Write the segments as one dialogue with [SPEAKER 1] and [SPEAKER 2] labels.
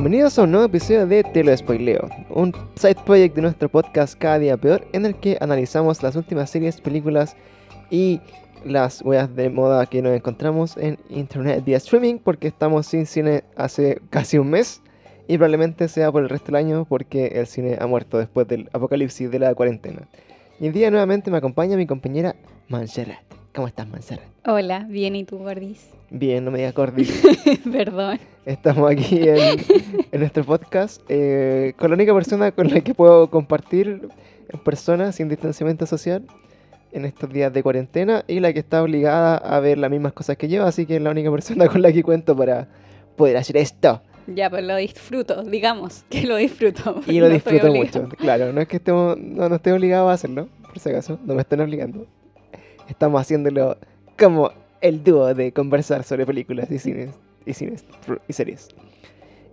[SPEAKER 1] Bienvenidos a un nuevo episodio de Te lo spoileo, un side project de nuestro podcast Cada Día Peor, en el que analizamos las últimas series, películas y las weas de moda que nos encontramos en internet vía streaming, porque estamos sin cine hace casi un mes y probablemente sea por el resto del año porque el cine ha muerto después del apocalipsis de la cuarentena. Y el día nuevamente me acompaña mi compañera Manserrat. ¿Cómo estás, Manserrat?
[SPEAKER 2] Hola, bien, ¿y tú, Gordis?
[SPEAKER 1] Bien, no me digas Gordis.
[SPEAKER 2] Perdón.
[SPEAKER 1] Estamos aquí en, en nuestro podcast eh, con la única persona con la que puedo compartir en persona sin distanciamiento social en estos días de cuarentena y la que está obligada a ver las mismas cosas que yo, así que es la única persona con la que cuento para poder hacer esto.
[SPEAKER 2] Ya, pues lo disfruto, digamos que lo disfruto.
[SPEAKER 1] Y lo
[SPEAKER 2] no
[SPEAKER 1] disfruto mucho, claro, no es que estemos, no, no esté obligado a hacerlo, por si acaso, no me están obligando. Estamos haciéndolo como el dúo de conversar sobre películas y cines y cines y series.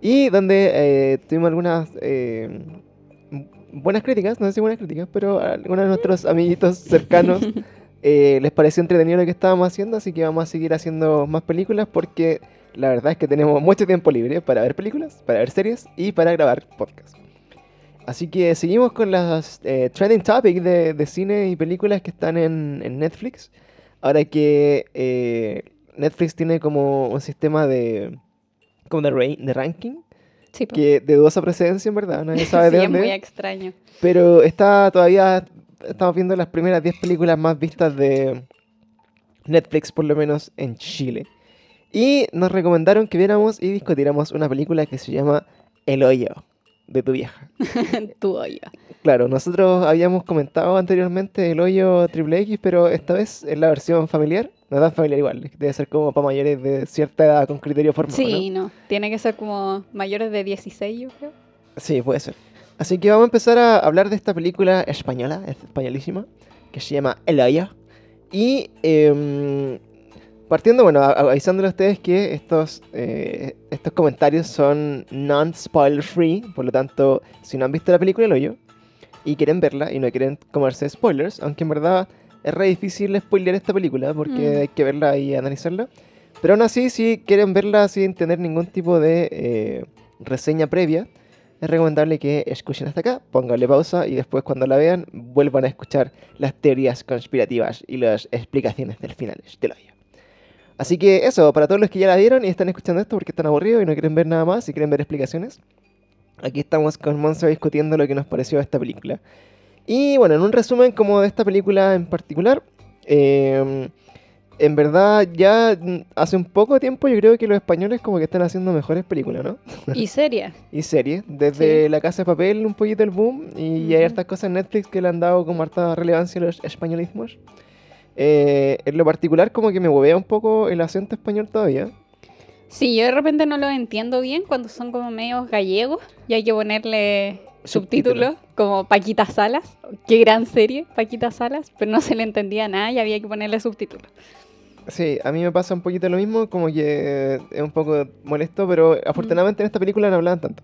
[SPEAKER 1] Y donde eh, tuvimos algunas eh, buenas críticas, no sé si buenas críticas, pero a algunos de nuestros amiguitos cercanos eh, les pareció entretenido lo que estábamos haciendo, así que vamos a seguir haciendo más películas porque la verdad es que tenemos mucho tiempo libre para ver películas, para ver series y para grabar podcasts. Así que seguimos con las eh, trending topics de, de cine y películas que están en, en Netflix. Ahora que eh, Netflix tiene como un sistema de, como de, ra- de ranking,
[SPEAKER 2] Sí, pues.
[SPEAKER 1] que de dudosa procedencia en verdad, nadie sabe
[SPEAKER 2] Sí,
[SPEAKER 1] de
[SPEAKER 2] es muy
[SPEAKER 1] dónde.
[SPEAKER 2] extraño.
[SPEAKER 1] Pero está todavía, estamos viendo las primeras 10 películas más vistas de Netflix, por lo menos en Chile. Y nos recomendaron que viéramos y discutiéramos una película que se llama El hoyo de tu vieja.
[SPEAKER 2] tu hoyo.
[SPEAKER 1] Claro, nosotros habíamos comentado anteriormente El hoyo triple X, pero esta vez es la versión familiar. No tan familiar igual, debe ser como para mayores de cierta edad con criterio formado. ¿no?
[SPEAKER 2] Sí, no. Tiene que ser como mayores de 16, yo creo.
[SPEAKER 1] Sí, puede ser. Así que vamos a empezar a hablar de esta película española, es españolísima, que se llama El Hoyo. Y em, partiendo, bueno, avisándole a ustedes que estos, eh, estos comentarios son non-spoiler free, por lo tanto, si no han visto la película El Hoyo y quieren verla y no quieren comerse spoilers, aunque en verdad es re difícil spoilear esta película porque
[SPEAKER 2] Mm.
[SPEAKER 1] hay que verla y analizarla. Pero aún así, si quieren verla sin tener ningún tipo de eh, reseña previa, es recomendable que escuchen hasta acá, pónganle pausa y después cuando la vean vuelvan a escuchar las teorías conspirativas y las explicaciones del final del hoyo. Así que eso, para todos los que ya la vieron y están escuchando esto porque están aburridos y no quieren ver nada más y quieren ver explicaciones, aquí estamos con Monse discutiendo lo que nos pareció esta película. Y bueno, en un resumen como de esta película en particular, eh, en verdad ya hace un poco tiempo yo creo que los españoles como que están haciendo mejores películas, ¿no?
[SPEAKER 2] Y seria.
[SPEAKER 1] y series. Desde
[SPEAKER 2] Sí.
[SPEAKER 1] La Casa de Papel, un poquito el boom. Y hay
[SPEAKER 2] Ujú.
[SPEAKER 1] hartas cosas en Netflix que le han dado como harta relevancia a los españolismos. Eh, en lo particular, como que me huevea un poco el acento español todavía.
[SPEAKER 2] Sí, yo de repente no lo entiendo bien cuando son como medios gallegos y hay que ponerle subtítulos, como Paquita Salas. Qué gran serie, Paquita Salas, pero no se le entendía nada y había que ponerle subtítulos.
[SPEAKER 1] Sí, a mí me pasa un poquito lo mismo, como que es un poco molesto, pero afortunadamente en esta película no hablaban tanto.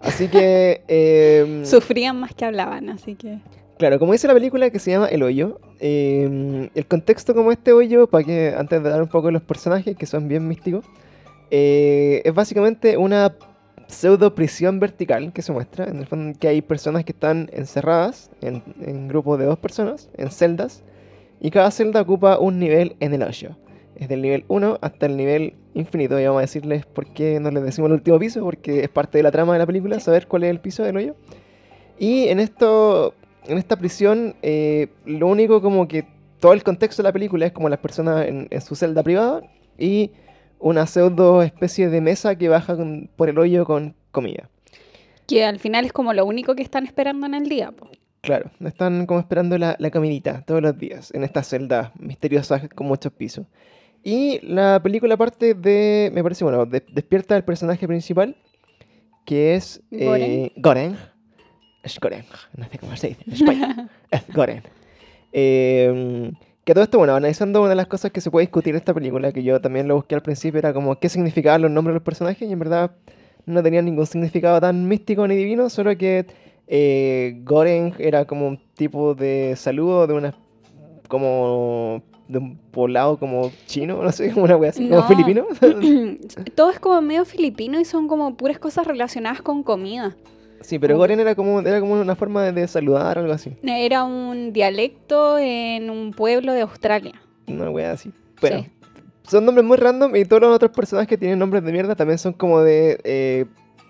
[SPEAKER 1] Así que, eh,
[SPEAKER 2] Sufrían más que hablaban, así que...
[SPEAKER 1] claro, como dice la película que se llama El Hoyo, eh, el contexto como este hoyo, para que antes de dar un poco de los personajes, que son bien místicos, eh, es básicamente una pseudo prisión vertical que se muestra, en el fondo que hay personas que están encerradas en, en grupos de dos personas, en celdas, y cada celda ocupa un nivel en el hoyo. Es del nivel 1 hasta el nivel infinito, y vamos a decirles por qué no les decimos el último piso, porque es parte de la trama de la película, saber cuál es el piso del hoyo. Y en esto, en esta prisión, eh, lo único como que todo el contexto de la película es como las personas en, en su celda privada y una pseudo especie de mesa que baja con- por el hoyo con comida.
[SPEAKER 2] Que al final es como lo único que están esperando en el día. po.
[SPEAKER 1] Claro, están como esperando la, la comidita todos los días en esta celda misteriosa con muchos pisos. Y la película parte de, me parece, bueno, de- despierta el personaje principal, que es eh,
[SPEAKER 2] Goren.
[SPEAKER 1] Es Goren, no sé cómo se dice en es Goren. Eh, que todo esto, bueno, analizando una de las cosas que se puede discutir en esta película, que yo también lo busqué al principio, era como qué significaban los nombres de los personajes, y en verdad no tenían ningún significado tan místico ni divino, solo que eh, Goren era como un tipo de saludo de una como de un poblado como chino, no sé, como una wea así,
[SPEAKER 2] No.
[SPEAKER 1] como filipino.
[SPEAKER 2] Todo es como medio filipino y son como puras cosas relacionadas con comida.
[SPEAKER 1] Sí, pero Goren era como, era como una forma de, saludar, algo así.
[SPEAKER 2] Era un dialecto en un pueblo de Australia.
[SPEAKER 1] Una wea así. Bueno,
[SPEAKER 2] Sí.
[SPEAKER 1] son nombres muy random y todos los otros personajes que tienen nombres de mierda también son como de. eh,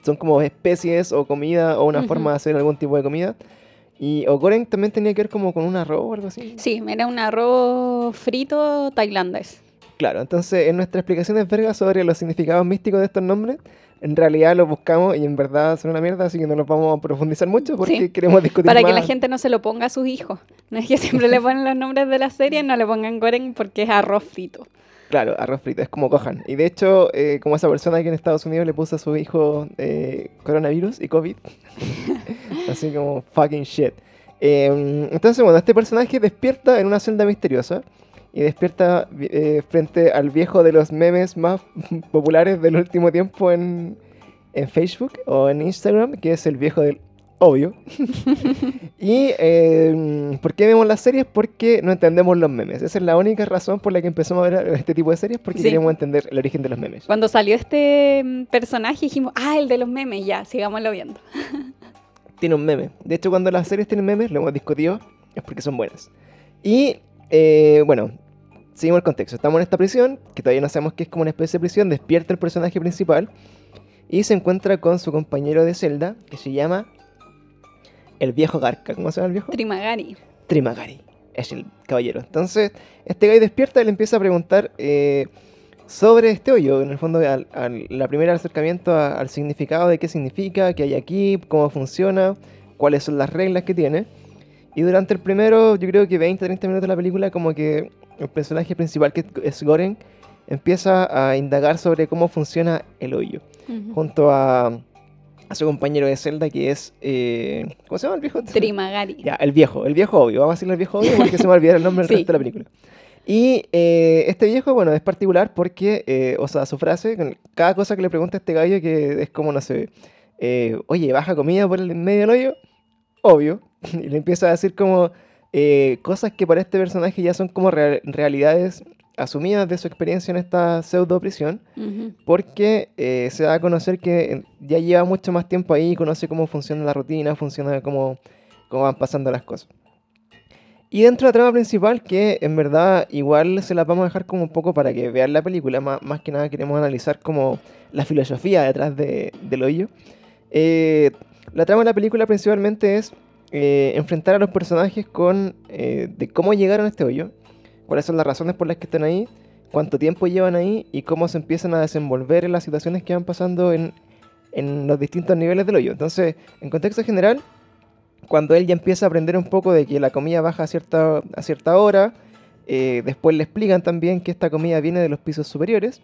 [SPEAKER 1] son como especies o comida o una
[SPEAKER 2] Ujú.
[SPEAKER 1] forma de hacer algún tipo de comida. Y Ogoren también tenía que ver como con un arroz o algo así.
[SPEAKER 2] Sí, era un arroz frito tailandés.
[SPEAKER 1] Claro, entonces en nuestra explicación de verga sobre los significados místicos de estos nombres, en realidad los buscamos y en verdad son una mierda, así que no los vamos a profundizar mucho porque
[SPEAKER 2] Sí.
[SPEAKER 1] queremos discutir
[SPEAKER 2] Para que la gente no se lo ponga a sus hijos. No es que siempre le ponen los nombres de la serie, no le pongan Goren porque es arroz frito.
[SPEAKER 1] Claro, arroz frito, es como cojan. Y de hecho, eh, como esa persona que en Estados Unidos le puso a su hijo eh, coronavirus y COVID. Así como fucking shit. Eh, entonces, bueno, este personaje despierta en una celda misteriosa. Y despierta eh, frente al viejo de los memes más populares del último tiempo en, en Facebook o en Instagram, que es el viejo del obvio. y eh, ¿por qué vemos las series? Porque no entendemos los memes. Esa es la única razón por la que empezamos a ver este tipo de series, porque
[SPEAKER 2] Sí.
[SPEAKER 1] queríamos entender el origen de los memes.
[SPEAKER 2] Cuando salió este mm, personaje dijimos, ah, el de los memes, ya, sigámoslo viendo.
[SPEAKER 1] Tiene un meme. De hecho, cuando las series tienen memes, lo hemos discutido, es porque son buenas. Y, eh, bueno, seguimos el contexto. Estamos en esta prisión, que todavía no sabemos que es como una especie de prisión. Despierta el personaje principal y se encuentra con su compañero de celda, que se llama el viejo Garca. ¿Cómo se llama el viejo?
[SPEAKER 2] Trimagari.
[SPEAKER 1] Trimagari. Es el caballero. Entonces, este gallo despierta y le empieza a preguntar eh, sobre este hoyo. En el fondo, al, al- la primera acercamiento a- al significado de qué significa, qué hay aquí, cómo funciona, cuáles son las reglas que tiene. Y durante el primero, yo creo que 20, 30 minutos de la película, como que el personaje principal, que es Goren, empieza a indagar sobre cómo funciona el hoyo.
[SPEAKER 2] Ujú.
[SPEAKER 1] Junto a, a su compañero de celda, que es... eh, ¿Cómo se llama el viejo?
[SPEAKER 2] Trimagari.
[SPEAKER 1] Ya, el viejo, el viejo obvio. Vamos a decirle el viejo obvio porque se me va a olvidar el nombre del
[SPEAKER 2] Sí.
[SPEAKER 1] resto de la película. Y eh, este viejo, bueno, es particular porque, eh, o sea, su frase, cada cosa que le pregunta a este gallo, que es como, no sé, eh, oye, ¿baja comida por el medio del hoyo? Obvio. Y le empieza a decir como eh, cosas que para este personaje ya son como real- realidades asumidas de su experiencia en esta pseudo prisión porque eh, se da a conocer que eh, ya lleva mucho más tiempo ahí, conoce cómo funciona la rutina, funciona cómo, cómo van pasando las cosas. Y dentro de la trama principal, que en verdad igual se la vamos a dejar como un poco para que vean la película, más, más que nada queremos analizar como la filosofía detrás de, del hoyo. Eh, la trama de la película principalmente es eh, enfrentar a los personajes con eh, de cómo llegaron a este hoyo, cuáles son las razones por las que están ahí, cuánto tiempo llevan ahí y cómo se empiezan a desenvolver en las situaciones que van pasando en, en los distintos niveles del hoyo. Entonces, en contexto general, cuando él ya empieza a aprender un poco de que la comida baja a cierta, a cierta hora, eh, después le explican también que esta comida viene de los pisos superiores.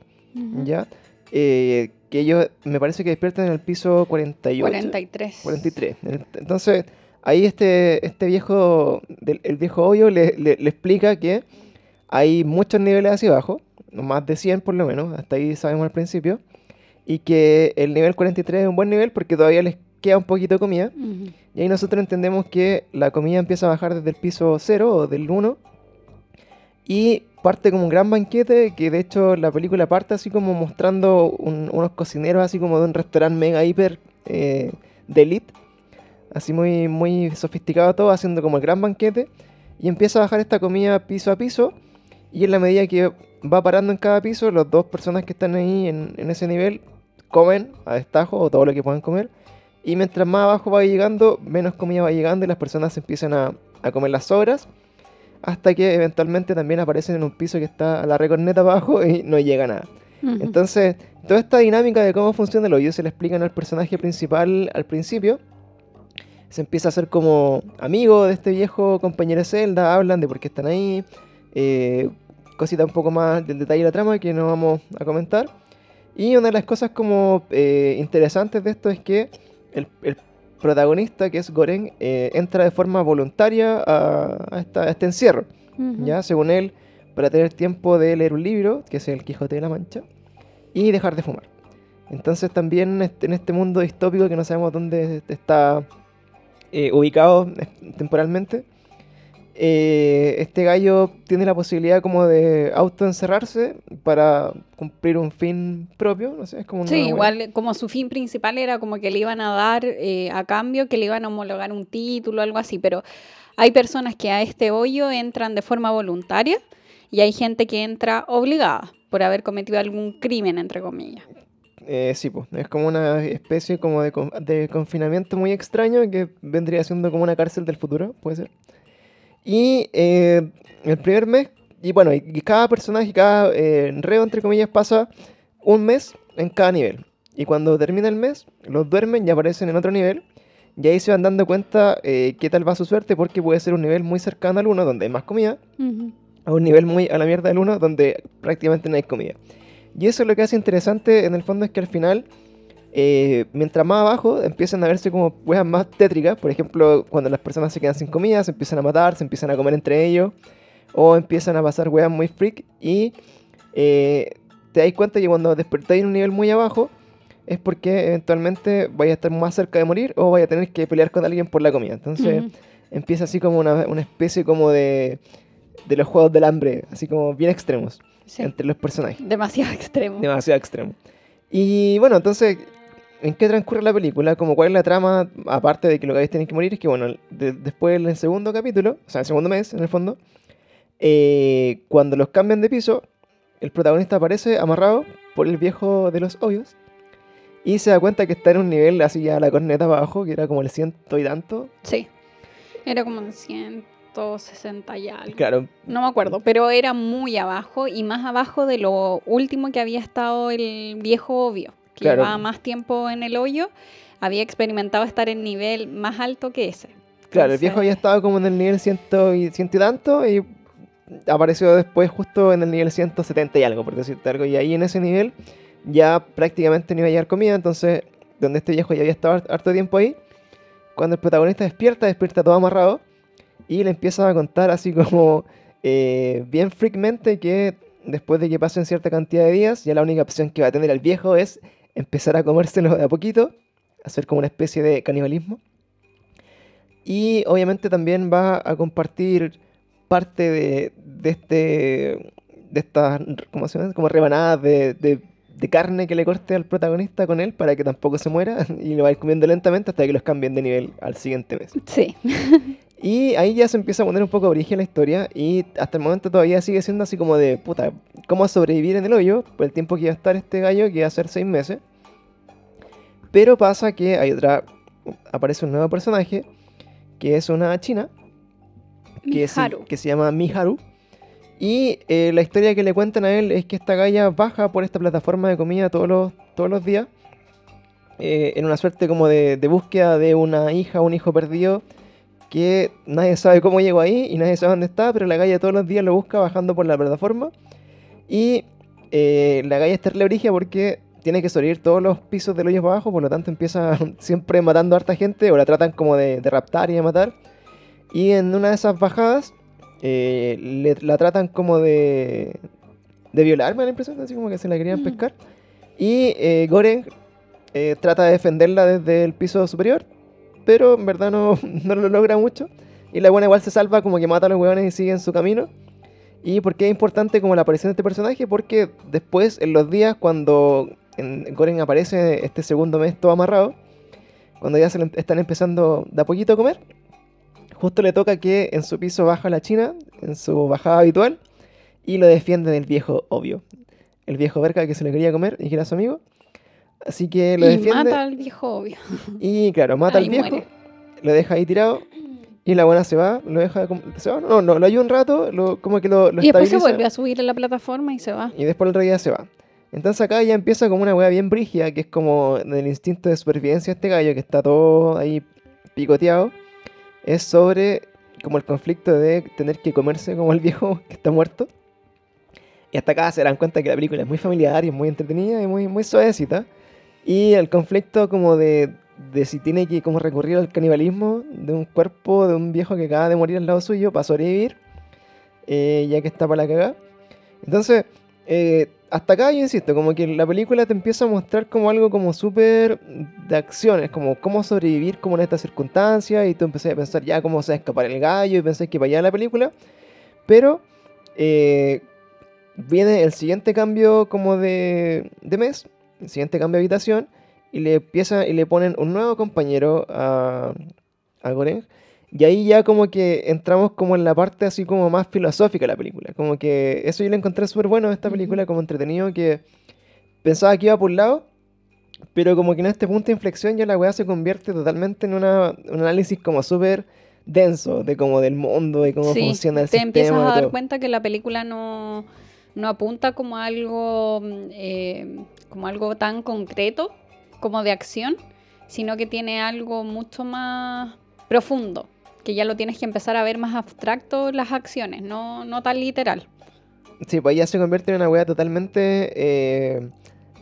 [SPEAKER 1] ¿ya? Eh, que ellos me parece que despiertan en el piso 48.
[SPEAKER 2] 43.
[SPEAKER 1] 43. El- Entonces, ahí este, este viejo, el viejo hoyo le, le- le explica que hay muchos niveles hacia abajo, más de 100 por lo menos, hasta ahí sabemos al principio, y que el nivel 43 es un buen nivel porque todavía les queda un poquito de comida, y ahí nosotros entendemos que la comida empieza a bajar desde el piso 0 o del 1, y parte como un gran banquete, que de hecho la película parte así como mostrando un- unos cocineros así como de un restaurante mega hiper eh, de elite, así muy, muy sofisticado todo, haciendo como el gran banquete, y empieza a bajar esta comida piso a piso, y en la medida que va parando en cada piso, las dos personas que están ahí en, en ese nivel comen a destajo o todo lo que puedan comer, y mientras más abajo va llegando, menos comida va llegando y las personas empiezan a, a comer las sobras, hasta que eventualmente también aparecen en un piso que está a la recorneta abajo y no llega nada. Entonces, toda esta dinámica de cómo funciona el hoyo se le explican al personaje principal al principio. Se empieza a hacer como amigo de este viejo compañero de celda, hablan de por qué están ahí, eh, cosita un poco más del detalle de la trama que no vamos a comentar. Y una de las cosas como eh, interesantes de esto es que el, el protagonista, que es Goren, eh, entra de forma voluntaria a, a esta- a este encierro. ¿ya? Según él, para tener tiempo de leer un libro, que es El Quijote de la Mancha, y dejar de fumar. Entonces también en este- en este mundo distópico que no sabemos dónde está eh, ubicado eh, temporalmente, eh, este gallo tiene la posibilidad como de autoencerrarse para cumplir un fin propio, no sé, es como una
[SPEAKER 2] Sí, igual como su fin principal era como que le iban a dar eh, a cambio, que le iban a homologar un título, algo así, pero hay personas que a este hoyo entran de forma voluntaria y hay gente que entra obligada por haber cometido algún crimen, entre comillas.
[SPEAKER 1] Eh, sí, pues, es como una especie como de, de confinamiento muy extraño que vendría siendo como una cárcel del futuro, puede ser. Y eh, el primer mes, y bueno, y, y cada personaje, cada eh, reo, entre comillas, pasa un mes en cada nivel. Y cuando termina el mes, los duermen y aparecen en otro nivel. Y ahí se van dando cuenta eh, qué tal va su suerte, porque puede ser un nivel muy cercano al 1, donde hay más comida, a un nivel muy a la mierda del 1 donde prácticamente no hay comida. Y eso lo que hace interesante en el fondo es que al final, eh, mientras más abajo, empiezan a verse como weas más tétricas. Por ejemplo, cuando las personas se quedan sin comida, se empiezan a matar, se empiezan a comer entre ellos, o empiezan a pasar weas muy freak. Y eh, te das cuenta que cuando despertáis en un nivel muy abajo, es porque eventualmente vais a estar más cerca de morir o vais a tener que pelear con alguien por la comida. Entonces empieza así como una, una especie como de, de los juegos del hambre, así como bien extremos
[SPEAKER 2] Sí,
[SPEAKER 1] entre los personajes.
[SPEAKER 2] demasiado extremo.
[SPEAKER 1] Demasiado extremo. Y bueno, entonces, ¿en qué transcurre la película? Como cuál es la trama, aparte de que los gallos tienen que morir, es que bueno, de- después en el segundo capítulo, o sea, el segundo mes, en el fondo, eh, cuando los cambian de piso, el protagonista aparece amarrado por el viejo de los hoyos y se da cuenta que está en un nivel así a la corneta para abajo, que era como el ciento y tanto.
[SPEAKER 2] Sí, era como en 160 y algo.
[SPEAKER 1] Claro,
[SPEAKER 2] No me acuerdo, pero era muy abajo y más abajo de lo último que había estado el viejo obvio, que
[SPEAKER 1] Claro.
[SPEAKER 2] llevaba más tiempo en el hoyo, había experimentado estar en nivel más alto que ese.
[SPEAKER 1] Claro, el viejo
[SPEAKER 2] Entonces-
[SPEAKER 1] había estado como en el nivel ciento y, ciento y tanto y apareció después justo en el nivel 170 y algo, por decirte algo. Y ahí en ese nivel ya prácticamente no iba a llegar comida, entonces donde este viejo ya había estado hart- harto tiempo ahí, cuando el protagonista despierta, despierta todo amarrado y le empieza a contar así como eh, bien freakmente que después de que pasen cierta cantidad de días, ya la única opción que va a tener el viejo es empezar a comérselo de a poquito, hacer como una especie de canibalismo. Y obviamente también va a compartir parte de, de este de estas ¿cómo se llama? como rebanadas de, de- de carne que le corte al protagonista con él para que tampoco se muera y lo va a ir comiendo lentamente hasta que los cambien de nivel al siguiente mes.
[SPEAKER 2] Sí,
[SPEAKER 1] Y ahí ya se empieza a poner un poco origen la historia y hasta el momento todavía sigue siendo así como de puta, ¿cómo sobrevivir en el hoyo por el tiempo que iba a estar este gallo que iba a ser seis meses? Pero pasa que hay otra, aparece un nuevo personaje que es una china que se, que se llama Miharu. Y eh, la historia que le cuentan a él es que esta galla baja por esta plataforma de comida todos los, todos los días. eh, en una suerte como de, de búsqueda de una hija un hijo perdido. Que nadie sabe cómo llegó ahí y nadie sabe dónde está. Pero la galla todos los días lo busca bajando por la plataforma. Y eh, la galla es terrible brigia porque tiene que sobrevivir todos los pisos del hoyo para abajo. Por lo tanto empieza siempre matando a harta gente. O la tratan como de, de raptar y de matar. Y en una de esas bajadas eh, le- la tratan como de, de violar, me da la impresión, así como que se la querían
[SPEAKER 2] Mm.
[SPEAKER 1] pescar. Y eh, Goren eh, trata de defenderla desde el piso superior, pero en verdad no, no lo logra mucho. Y la buena igual se salva, como que mata a los hueones y sigue en su camino. ¿Y por qué es importante como la aparición de este personaje? Porque después, en los días, cuando en Goren aparece este segundo mes todo amarrado, cuando ya se le están empezando de a poquito a comer, justo le toca que en su piso baja la china, en su bajada habitual, y lo defiende del viejo obvio. El viejo verga que se lo quería comer y que era su amigo. Así que lo
[SPEAKER 2] y
[SPEAKER 1] defiende.
[SPEAKER 2] mata al viejo obvio.
[SPEAKER 1] Y claro, mata
[SPEAKER 2] Ahí
[SPEAKER 1] al viejo,
[SPEAKER 2] muere.
[SPEAKER 1] lo deja ahí tirado. Y la buena se va, lo deja. Se va, no, no, lo ayuda un rato, lo, como que lo, lo
[SPEAKER 2] y después se vuelve a subir a la plataforma y se va.
[SPEAKER 1] Y después el otro día se va. Entonces acá ya empieza como una wea bien brígida, que es como del instinto de supervivencia de este gallo, que está todo ahí picoteado. Es sobre como el conflicto de tener que comerse como el viejo que está muerto. Y hasta acá se dan cuenta que la película es muy familiar y es muy entretenida y muy, muy suavecita. Y el conflicto como de, de si tiene que como recurrir al canibalismo de un cuerpo de un viejo que acaba de morir al lado suyo para sobrevivir, eh, ya que está para la cagada. Entonces, eh, hasta acá yo insisto, como que la película te empieza a mostrar como algo como súper de acciones, como cómo sobrevivir como en estas circunstancias y tú empecé a pensar ya cómo se va a escapar el gallo y pensé que vaya la película, pero eh, viene el siguiente cambio como de, de mes, el siguiente cambio de habitación y le empieza y le ponen un nuevo compañero a, a Goreng y ahí ya como que entramos como en la parte así como más filosófica de la película. Como que eso yo lo encontré súper bueno esta película, como entretenido, que pensaba que iba por un lado, pero como que en este punto de inflexión ya la weá se convierte totalmente en una, un análisis como súper denso de como del mundo y cómo
[SPEAKER 2] Sí,
[SPEAKER 1] funciona el
[SPEAKER 2] te
[SPEAKER 1] sistema.
[SPEAKER 2] empiezas
[SPEAKER 1] y
[SPEAKER 2] a dar
[SPEAKER 1] todo.
[SPEAKER 2] cuenta que la película no, no apunta como algo, eh, como algo tan concreto como de acción, sino que tiene algo mucho más profundo, que ya lo tienes que empezar a ver más abstracto las acciones, no, no tan literal.
[SPEAKER 1] Sí, pues ya se convierte en una weá totalmente eh,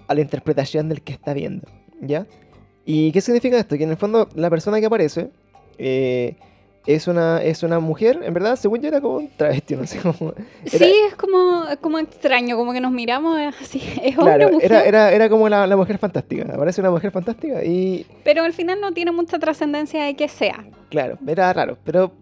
[SPEAKER 1] a la interpretación del que está viendo, ¿ya? ¿Y qué significa esto? Que en el fondo la persona que aparece eh, es, una, es una mujer, en verdad, según yo era como un travesti, no sé cómo... Era-
[SPEAKER 2] Sí, es como, es como extraño, como que nos miramos eh, así, es hombre
[SPEAKER 1] Claro,
[SPEAKER 2] mujer,
[SPEAKER 1] era, era, era como la, la mujer fantástica. Aparece una mujer fantástica y,
[SPEAKER 2] pero al final no tiene mucha trascendencia de que sea.
[SPEAKER 1] claro, era raro. Pero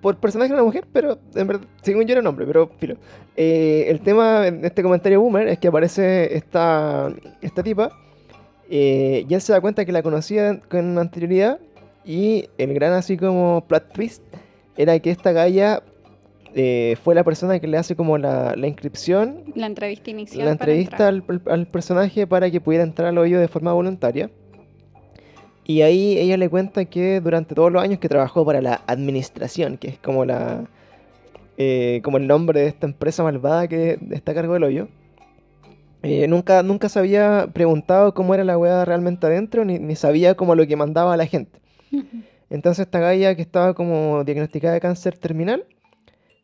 [SPEAKER 1] por personaje era una mujer, pero en verdad, según yo era un hombre, pero filo. Eh, el tema en este comentario boomer es que aparece esta, esta tipa eh, y él se da cuenta que la conocía con anterioridad y el gran así como plot twist era que esta galla eh, fue la persona que le hace como la, la inscripción
[SPEAKER 2] La entrevista inicial.
[SPEAKER 1] la entrevista al personaje para que pudiera entrar al hoyo de forma voluntaria. Y ahí ella le cuenta que durante todos los años que trabajó para la administración, que es como la eh, como el nombre de esta empresa malvada que está a cargo del hoyo, eh, nunca, nunca se había preguntado cómo era la weá realmente adentro, ni, ni sabía como lo que mandaba a la gente. Entonces esta galla que estaba como diagnosticada de cáncer terminal,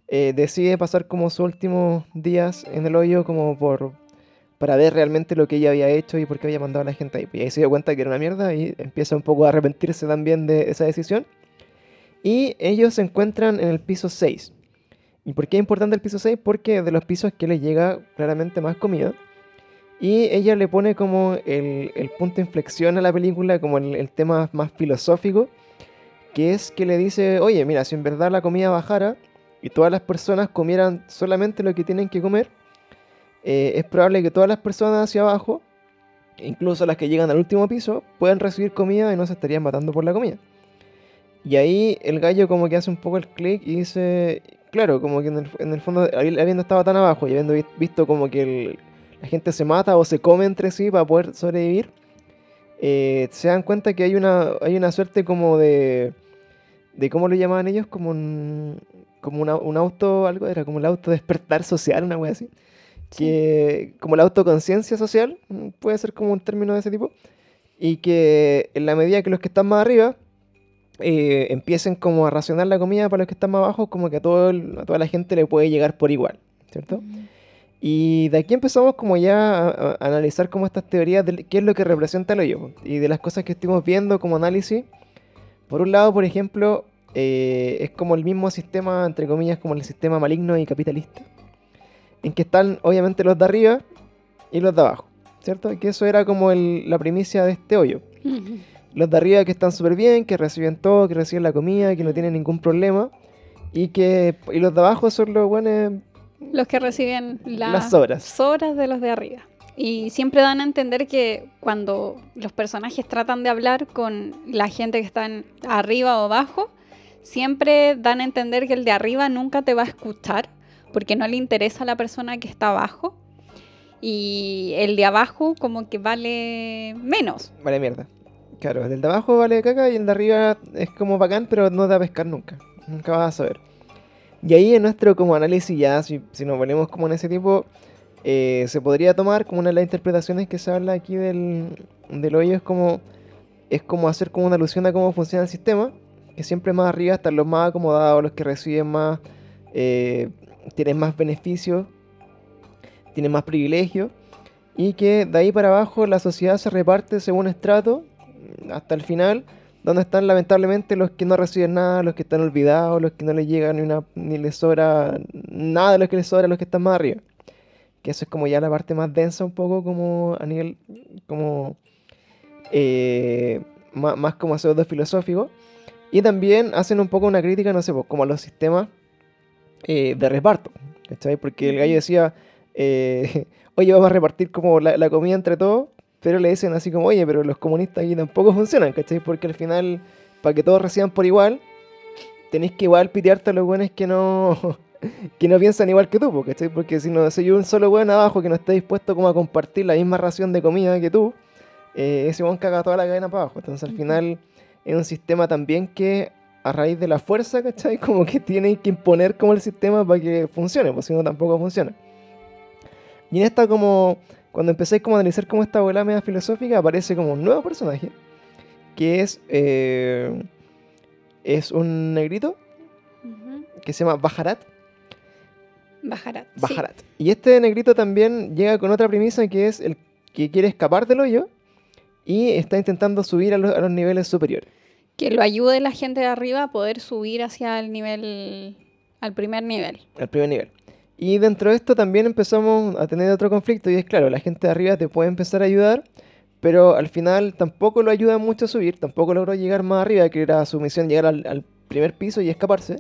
[SPEAKER 1] eh, decide pasar como sus últimos días en el hoyo como por para ver realmente lo que ella había hecho y por qué había mandado a la gente ahí. Y ahí se dio cuenta que era una mierda y empieza un poco a arrepentirse también de esa decisión. Y ellos se encuentran en el piso 6. ¿Y por qué es importante el piso 6? Porque de los pisos que le llega claramente más comida. Y ella le pone como el, punto de inflexión a la película, como el, tema más filosófico, que es que le dice, oye, mira, si en verdad la comida bajara y todas las personas comieran solamente lo que tienen que comer, eh, es probable que todas las personas hacia abajo, incluso las que llegan al último piso, puedan recibir comida y no se estarían matando por la comida. Y ahí el gallo como que hace un poco el clic y dice, claro, como que en el, en el fondo, habi- habiendo estado tan abajo y habiendo vi- visto como que el- la gente se mata o se come entre sí para poder sobrevivir, eh, se dan cuenta que hay una, hay una suerte como de, de ¿cómo lo llamaban ellos? Como un, como una- un auto, algo, era como el auto despertar social, una wea así. Que, como la autoconciencia social, mm, puede ser como un término de ese tipo, y que en la medida que los que están más arriba eh, empiecen como a racionar la comida para los que están más abajo, como que a, todo el- a toda la gente le puede llegar por igual, ¿cierto? Y de aquí empezamos como ya a, analizar como estas teorías de qué es lo que representa el hoyo y de las cosas que estuvimos viendo como análisis. Por un lado, por ejemplo, eh, es como el mismo sistema, entre comillas, como el sistema maligno y capitalista, en que están obviamente los de arriba y los de abajo, ¿cierto? Que eso era como el- la primicia de este hoyo. Los de arriba que están súper bien, que reciben todo, que reciben la comida, que no tienen ningún problema. Y que y los de abajo son los buenos
[SPEAKER 2] Los que reciben la-
[SPEAKER 1] las sobras.
[SPEAKER 2] sobras de los de arriba. Y siempre dan a entender que cuando los personajes tratan de hablar con la gente que están arriba o abajo, siempre dan a entender que el de arriba nunca te va a escuchar porque no le interesa a la persona que está abajo. Y el de abajo como que vale menos.
[SPEAKER 1] Vale mierda. Claro, el de abajo vale caca y el de arriba es como bacán, pero no da a pescar nunca. Nunca vas a saber. Y ahí en nuestro como análisis ya, si, si nos ponemos como en ese tipo, eh, se podría tomar como una de las interpretaciones que se habla aquí del, del hoyo es como, es como hacer como una alusión a cómo funciona el sistema, que siempre más arriba están los más acomodados, los que reciben más, eh, tienen más beneficios, tienen más privilegios, y que de ahí para abajo la sociedad se reparte según estrato hasta el final, donde están lamentablemente los que no reciben nada, los que están olvidados, los que no les llega ni, una, ni les sobra nada de lo que les sobra a los que están más arriba. que eso es como ya la parte más densa un poco como a nivel como eh, má- más, como pseudo filosófico. Y también hacen un poco una crítica, no sé, pues, como a los sistemas eh, de reparto. ¿cachai? Porque el gallo decía, eh, oye, vamos a repartir como la, la comida entre todos, pero le dicen así como, oye, pero los comunistas aquí tampoco funcionan, ¿cachai? Porque al final, para que todos reciban por igual, tenéis que igual pitearte a los buenos que no, que no piensan igual que tú, ¿cachai? Porque si no soy un solo buen abajo que no está dispuesto como a compartir la misma ración de comida que tú, eh, ese buen caga toda la cadena para abajo. Entonces al final es un sistema también que a raíz de la fuerza, ¿cachai? Como que tiene que imponer como el sistema para que funcione, pues si no tampoco funciona. Y en esta como, cuando empecé como a analizar como esta bola media filosófica, aparece como un nuevo personaje, que es, eh, es un negrito que se llama Bajarat.
[SPEAKER 2] Bajarat. sí.
[SPEAKER 1] Bajarat. Y este negrito también llega con otra premisa que es el que quiere escapar del hoyo y está intentando subir a los, a los niveles superiores.
[SPEAKER 2] Que lo ayude la gente de arriba a poder subir hacia el nivel, al primer nivel.
[SPEAKER 1] al primer nivel. Y dentro de esto también empezamos a tener otro conflicto y es claro, la gente de arriba te puede empezar a ayudar, pero al final tampoco lo ayuda mucho a subir, tampoco logró llegar más arriba, que era su misión llegar al, al primer piso y escaparse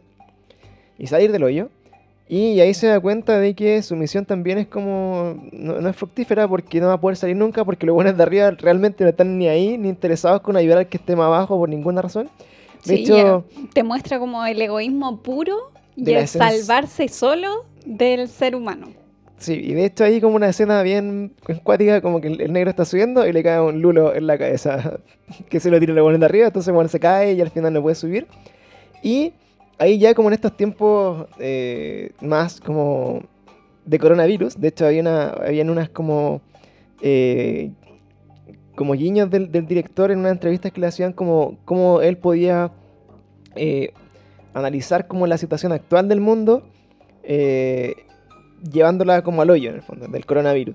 [SPEAKER 1] y salir del hoyo. Y ahí se da cuenta de que su misión también es como, no, no es fructífera porque no va a poder salir nunca porque los buenos de arriba realmente no están ni ahí, ni interesados con ayudar al que esté más abajo por ninguna razón. De
[SPEAKER 2] Sí,
[SPEAKER 1] hecho,
[SPEAKER 2] Te muestra como el egoísmo puro y el salvarse solo del ser humano.
[SPEAKER 1] Sí, y de hecho hay como una escena bien encuática, como que el, negro está subiendo y le cae un lulo en la cabeza, que se lo tira bueno de arriba, entonces bueno, se cae y al final no puede subir. Y ahí ya como en estos tiempos eh, más como de coronavirus, de hecho había una, unas como eh, como guiños del, director en unas entrevistas que le hacían como cómo él podía eh, analizar como la situación actual del mundo eh, llevándola como al hoyo en el fondo del coronavirus.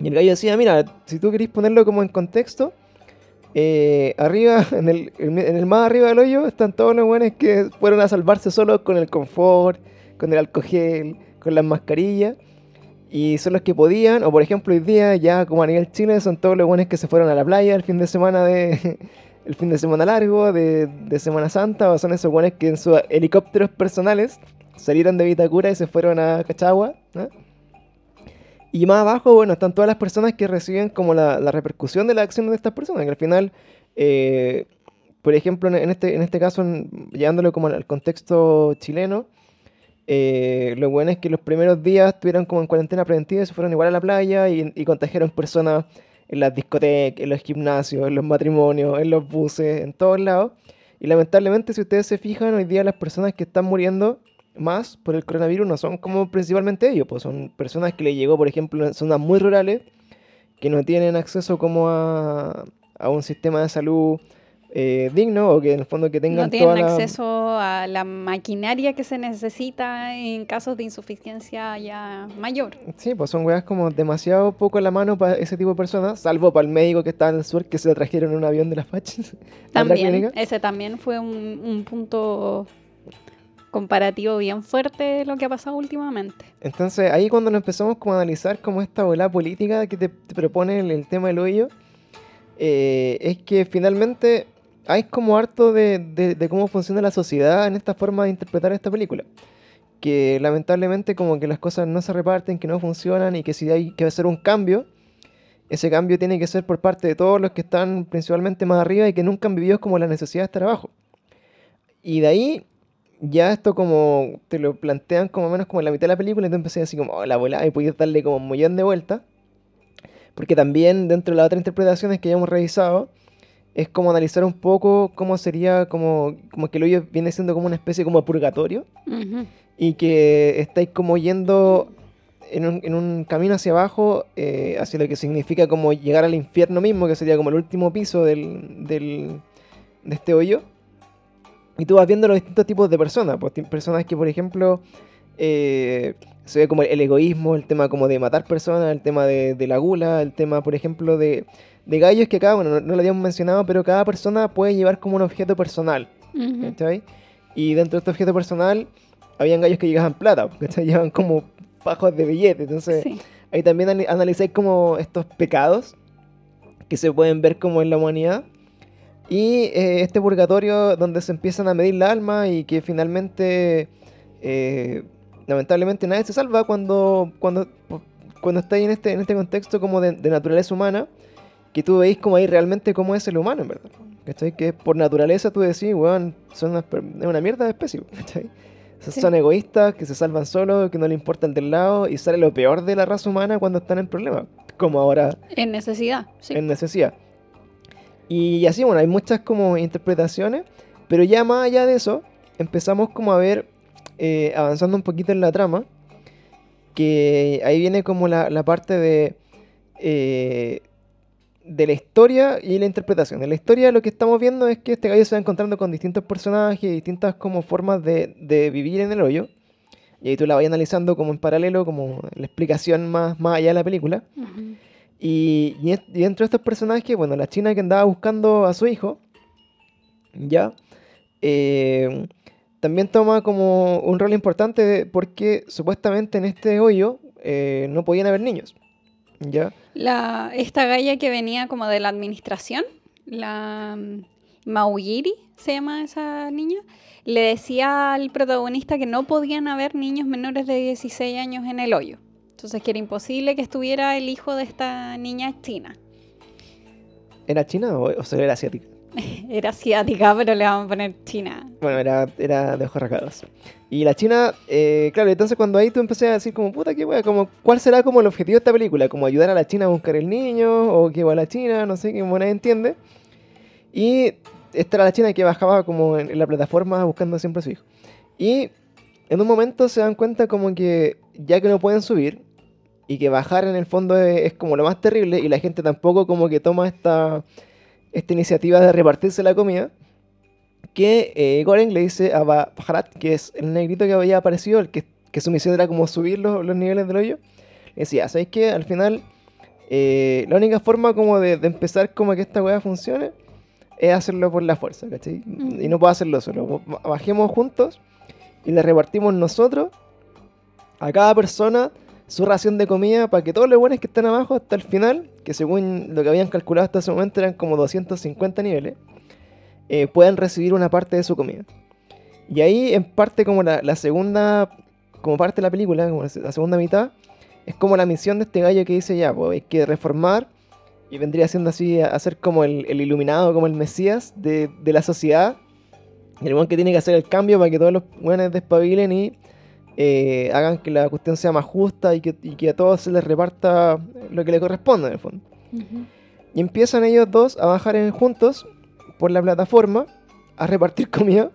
[SPEAKER 1] Y el gallo decía, mira, si tú querés ponerlo como en contexto, eh, arriba, en el, en el más arriba del hoyo, están todos los buenos que fueron a salvarse solos con el confort, con el alcohol con las mascarillas. Y son los que podían, o por ejemplo hoy día, ya como a nivel Chile, son todos los buenos que se fueron a la playa el fin de semana de... El fin de semana largo, de, de Semana Santa, o son esos buenos que en sus helicópteros personales salieron de Vitacura y se fueron a Cachagua. Y más abajo, bueno, están todas las personas que reciben como la, la repercusión de la acción de estas personas, que al final, eh, por ejemplo, en este, en este caso, en- llevándolo como al contexto chileno, eh, lo bueno es que los primeros días estuvieron como en cuarentena preventiva y se fueron igual a la playa y, y contagiaron personas en las discotecas, en los gimnasios, en los matrimonios, en los buses, en todos lados. Y lamentablemente, si ustedes se fijan, hoy día las personas que están muriendo más por el coronavirus no son como principalmente ellos, pues son personas que le llegó, por ejemplo, en zonas muy rurales, que no tienen acceso como a, a un sistema de salud eh, digno o que en el fondo que tengan
[SPEAKER 2] No tienen
[SPEAKER 1] toda la-
[SPEAKER 2] acceso a la maquinaria que se necesita en casos de insuficiencia ya mayor.
[SPEAKER 1] Sí, pues son weas como demasiado poco en la mano para ese tipo de personas, salvo para el médico que está en el sur que se lo trajeron en un avión de las otra
[SPEAKER 2] También, ese también fue un, un punto comparativo bien fuerte de lo que ha pasado últimamente.
[SPEAKER 1] Entonces ahí cuando lo empezamos como a analizar como esta bola política que te, propone el, tema del hoyo, eh, es que finalmente hay como harto de, de- de cómo funciona la sociedad en esta forma de interpretar esta película. Que lamentablemente como que las cosas no se reparten, que no funcionan y que si hay que hacer un cambio, ese cambio tiene que ser por parte de todos los que están principalmente más arriba y que nunca han vivido como la necesidad de estar abajo. Y de ahí ya esto como te lo plantean como menos como en la mitad de la película y tú empecé así como, oh, la bola, y podías darle como un millón de vueltas. Porque también dentro de las otras interpretaciones que ya hemos revisado, es como analizar un poco cómo sería como, como que el hoyo viene siendo como una especie como de purgatorio
[SPEAKER 2] Ujú.
[SPEAKER 1] y que estáis como yendo en un, en un camino hacia abajo, eh, hacia lo que significa como llegar al infierno mismo, que sería como el último piso del, del- de este hoyo. Y tú vas viendo los distintos tipos de personas, pues personas que por ejemplo eh, se ve como el egoísmo, el tema como de matar personas, el tema de, de la gula, el tema por ejemplo de, de gallos que acá, bueno, no, no lo habíamos mencionado, pero cada persona puede llevar como un objeto personal.
[SPEAKER 2] Ujú.
[SPEAKER 1] ¿cachai? Y dentro de este objeto personal, habían gallos que llegaban plata, ¿cachai? Llevan como fajos de billetes. Entonces,
[SPEAKER 2] Sí.
[SPEAKER 1] ahí también analizáis como estos pecados que se pueden ver como en la humanidad. Y eh, este purgatorio donde se empiezan a medir la alma y que finalmente, eh, lamentablemente, nadie se salva cuando, cuando, cuando estáis en este, en este contexto como de, de naturaleza humana, que tú veis como ahí realmente cómo es el humano, en verdad. ¿Cachai? Que por naturaleza tú decís, weón, son una, es una mierda de especie, ¿cachai? Son-
[SPEAKER 2] Sí.
[SPEAKER 1] Son egoístas, que se salvan solos, que no le importa el del lado, y sale lo peor de la raza humana cuando están en problemas, como ahora
[SPEAKER 2] En necesidad, sí.
[SPEAKER 1] en necesidad. Y así, bueno, hay muchas como interpretaciones, pero ya más allá de eso, empezamos como a ver, eh, avanzando un poquito en la trama, que ahí viene como la, la parte de, eh, de la historia y la interpretación. En la historia lo que estamos viendo es que este gallo se va encontrando con distintos personajes, distintas como formas de, de vivir en el hoyo. Y ahí tú la vas analizando como en paralelo, como la explicación más, más allá de la película.
[SPEAKER 2] Ujú.
[SPEAKER 1] Y, y, y dentro de estos personajes, bueno, la china que andaba buscando a su hijo, ya, eh, también toma como un rol importante porque supuestamente en este hoyo eh, no podían haber niños, ya.
[SPEAKER 2] La, esta galla que venía como de la administración, la mm, Maugiri, se llama esa niña, le decía al protagonista que no podían haber niños menores de 16 años en el hoyo. Entonces que era imposible que estuviera el hijo de esta niña china.
[SPEAKER 1] ¿Era china o, o sea, era asiática?
[SPEAKER 2] Era asiática, pero le vamos a poner china.
[SPEAKER 1] Bueno, era, era de ojos rasgados. Y la china, eh, claro, entonces cuando ahí tú empecé a decir como, puta, qué wea, como, ¿cuál será como el objetivo de esta película? ¿Como ayudar a la china a buscar el niño? ¿O que va a la china? No sé, que nadie entiende. Y esta era la china que bajaba como en, en la plataforma buscando siempre a su hijo. Y en un momento se dan cuenta como que ya que no pueden subir y que bajar en el fondo es, es como lo más terrible y la gente tampoco como que toma esta, esta iniciativa de repartirse la comida, que eh, Goren le dice a Ba- Baharat, que es el negrito que había aparecido, el que, que su misión era como subir los, los niveles del hoyo, le decía, ¿sabéis qué? Al final, eh, la única forma como de, de empezar como que esta weá funcione es hacerlo por la fuerza, ¿cachai?
[SPEAKER 2] Ujú.
[SPEAKER 1] Y no puedo hacerlo solo. Ba- Bajemos juntos y le repartimos nosotros a cada persona su ración de comida para que todos los buenos que están abajo hasta el final, que según lo que habían calculado hasta ese momento eran como 250 niveles, eh, puedan recibir una parte de su comida. Y ahí en parte como la, segunda, como parte de la película, como la se- la segunda mitad, es como la misión de este gallo que dice ya, pues hay que reformar y vendría siendo así a, ser como el, iluminado, como el mesías de, de la sociedad. El buen que tiene que hacer el cambio para que todos los buenos despabilen y eh, hagan que la cuestión sea más justa y que, y que a todos se les reparta lo que le corresponde en el fondo. Y empiezan ellos dos a bajar en- juntos por la plataforma a repartir comida.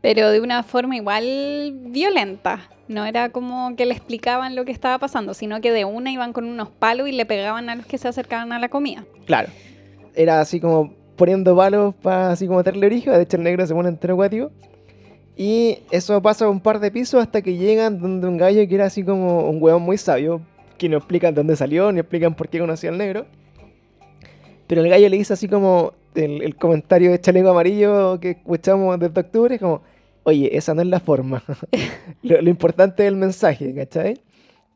[SPEAKER 2] Pero de una forma igual violenta. No era como que le explicaban lo que estaba pasando, sino que de una iban con unos palos y le pegaban a los que se acercaban a la comida.
[SPEAKER 1] Claro. Era así como poniendo palos para así como meterle origen. De hecho, el negro se pone entero acuático. Y eso pasa un par de pisos hasta que llegan donde un gallo que era así como un huevón muy sabio. Que no explican dónde salió, ni explican por qué conocía al negro. Pero el gallo le dice así como el, el comentario de chaleco amarillo que escuchamos desde octubre. Es como, oye, esa no es la forma. lo, lo importante es el mensaje, ¿cachai?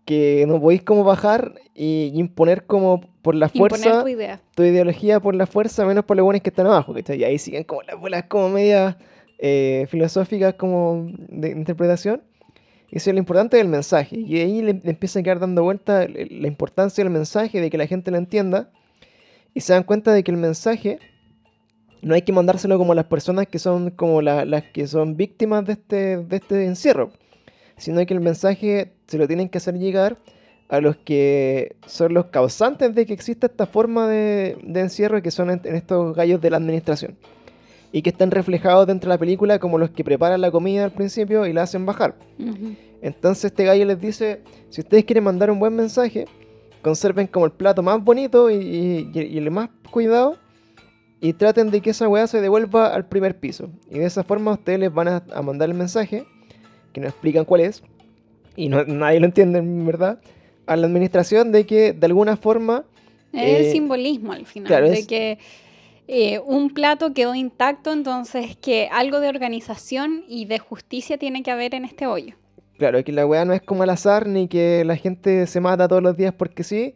[SPEAKER 1] Que no podéis como bajar y imponer como por la fuerza
[SPEAKER 2] tu idea.
[SPEAKER 1] tu ideología por la fuerza, menos por los buenos que están abajo, ¿cachai? Y ahí siguen como las bolas como medias eh, filosóficas como de interpretación. Y eso es lo importante del mensaje. Y ahí le, le empieza a quedar dando vuelta el- la importancia del mensaje, de que la gente lo entienda. Y se dan cuenta de que el mensaje no hay que mandárselo como a las personas que son como la- las que son víctimas de este, de este encierro. Sino que el mensaje se lo tienen que hacer llegar a los que son los causantes de que exista esta forma de, de encierro que son en, en estos gallos de la administración. Y que están reflejados dentro de la película como los que preparan la comida al principio y la hacen bajar. Entonces este gallo les dice, si ustedes quieren mandar un buen mensaje, conserven como el plato más bonito y, y- y el más cuidado y traten de que esa weá se devuelva al primer piso. Y de esa forma ustedes les van a, a mandar el mensaje, que no explican cuál es, y no, nadie lo entiende en verdad, a la administración de que de alguna forma
[SPEAKER 2] Es
[SPEAKER 1] Eh,
[SPEAKER 2] el simbolismo al final,
[SPEAKER 1] claro,
[SPEAKER 2] de
[SPEAKER 1] es-
[SPEAKER 2] que eh, un plato quedó intacto, entonces que algo de organización y de justicia tiene que haber en este hoyo.
[SPEAKER 1] Claro, que la weá no es como al azar, ni que la gente se mata todos los días porque sí,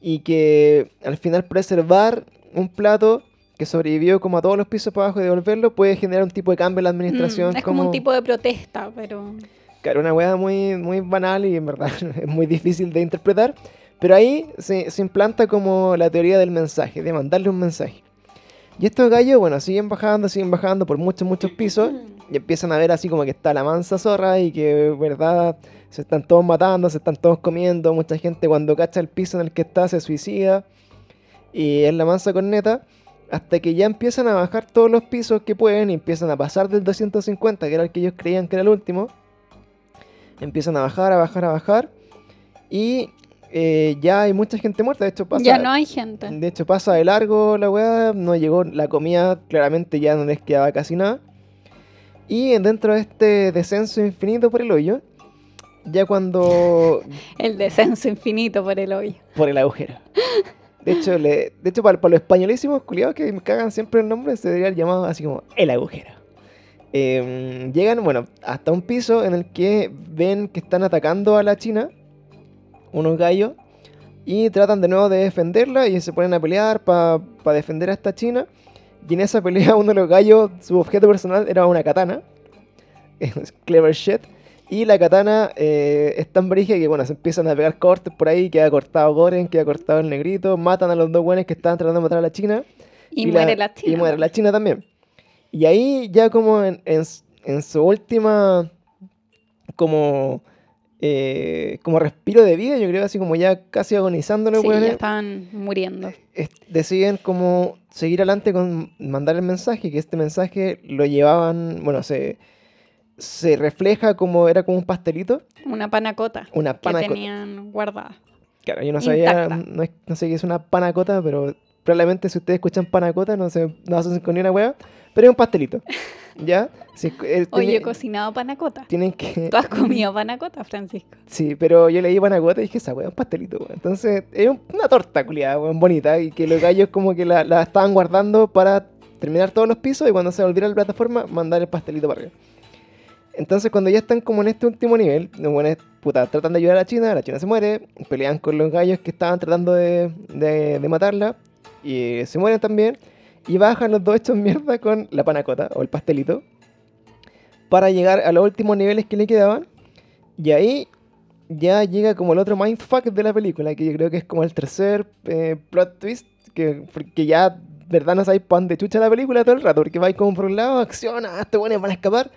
[SPEAKER 1] y que al final preservar un plato que sobrevivió como a todos los pisos para abajo y devolverlo puede generar un tipo de cambio en la administración.
[SPEAKER 2] Mm, es como... un tipo de protesta, pero...
[SPEAKER 1] Claro, una weá muy, muy banal y en verdad es muy difícil de interpretar, pero ahí se, se implanta como la teoría del mensaje, de mandarle un mensaje. Y estos gallos, bueno, siguen bajando, siguen bajando por muchos, muchos pisos. Y empiezan a ver así como que está la mansa zorra y que, verdad, se están todos matando, se están todos comiendo. Mucha gente cuando cacha el piso en el que está se suicida. Y es la mansa corneta. Hasta que ya empiezan a bajar todos los pisos que pueden y empiezan a pasar del 250, que era el que ellos creían que era el último. Empiezan a bajar, a bajar, a bajar. Y eh, ya hay mucha gente muerta. De hecho, pasa.
[SPEAKER 2] Ya no hay gente.
[SPEAKER 1] De hecho, pasa de largo la weá. No llegó la comida. Claramente ya no les quedaba casi nada. Y dentro de este descenso infinito por el hoyo. Ya cuando.
[SPEAKER 2] el descenso infinito por el hoyo.
[SPEAKER 1] Por el agujero. De hecho, le, de hecho para, los españolísimos culiados que me cagan siempre el nombre, se debería llamado así como el agujero. Em, llegan, bueno, hasta un piso en el que ven que están atacando a la China unos gallos y tratan de nuevo de defenderla y se ponen a pelear para defender a esta china. Y en esa pelea uno de los gallos, su objeto personal era una katana. Clever shit. Y la katana eh, es tan brígida que bueno, se empiezan a pegar cortes por ahí, queda cortado Goren, queda cortado el negrito, matan a los dos buenos que estaban tratando de matar a la china.
[SPEAKER 2] Y, muere la, china.
[SPEAKER 1] Y muere la china también. Y ahí ya como en, en su última como eh, como respiro de vida, yo creo, así como ya casi agonizando
[SPEAKER 2] sí, ya estaban muriendo.
[SPEAKER 1] deciden como seguir adelante con mandar el mensaje, que este mensaje lo llevaban, bueno, se, se refleja como era como un pastelito.
[SPEAKER 2] Una panacota.
[SPEAKER 1] Una panacota.
[SPEAKER 2] Que tenían guardada.
[SPEAKER 1] Claro, yo no sabía, no, no, sé qué es una panacota, pero probablemente si ustedes escuchan panacota no se no hacen con ni una hueá, pero es un pastelito. ¿Ya?
[SPEAKER 2] Eh, Oye, he cocinado panacota.
[SPEAKER 1] Tienen que...
[SPEAKER 2] ¿Tú has comido panacota, Francisco?
[SPEAKER 1] Sí, pero yo leí panacota y dije, esa weá es un pastelito, Entonces, es una torta culiada, bonita, y que los gallos como que la, la, estaban guardando para terminar todos los pisos y cuando se volviera la plataforma, mandar el pastelito para arriba. Entonces, cuando ya están como en este último nivel, los buenos, puta, tratan de ayudar a la China, la China se muere, pelean con los gallos que estaban tratando de, de, de matarla, y se mueren también. Y bajan los dos hechos mierda con la panacota o el pastelito. Para llegar a los últimos niveles que le quedaban. Y ahí ya llega como el otro mindfuck de la película. Que yo creo que es como el tercer eh, plot twist. Que, que ya, verdad, no sabéis pan de chucha la película todo el rato. Porque vais como por un lado, acción, ah, te ponen van a escapar.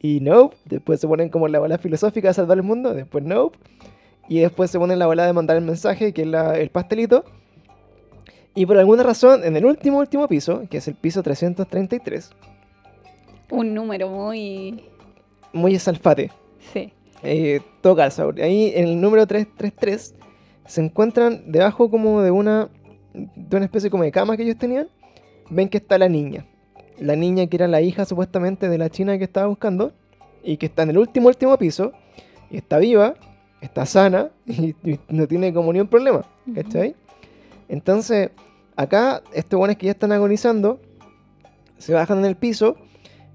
[SPEAKER 1] Y no. Después se ponen como la bola filosófica de salvar el mundo. Después no. Y después se ponen la bola de mandar el mensaje, que es el pastelito. Y por alguna razón, en el último, último piso, que es el piso 333.
[SPEAKER 2] Un número muy...
[SPEAKER 1] Muy salfate.
[SPEAKER 2] Sí.
[SPEAKER 1] Eh, todo calza. Ahí en el número 333 se encuentran debajo como de una, de una especie como de cama que ellos tenían. Ven que está la niña. La niña que era la hija supuestamente de la china que estaba buscando. Y que está en el último, último piso. Y está viva, está sana y, no tiene como ni un problema. ¿Cachai? Entonces, acá, estos buenos que ya están agonizando, se bajan en el piso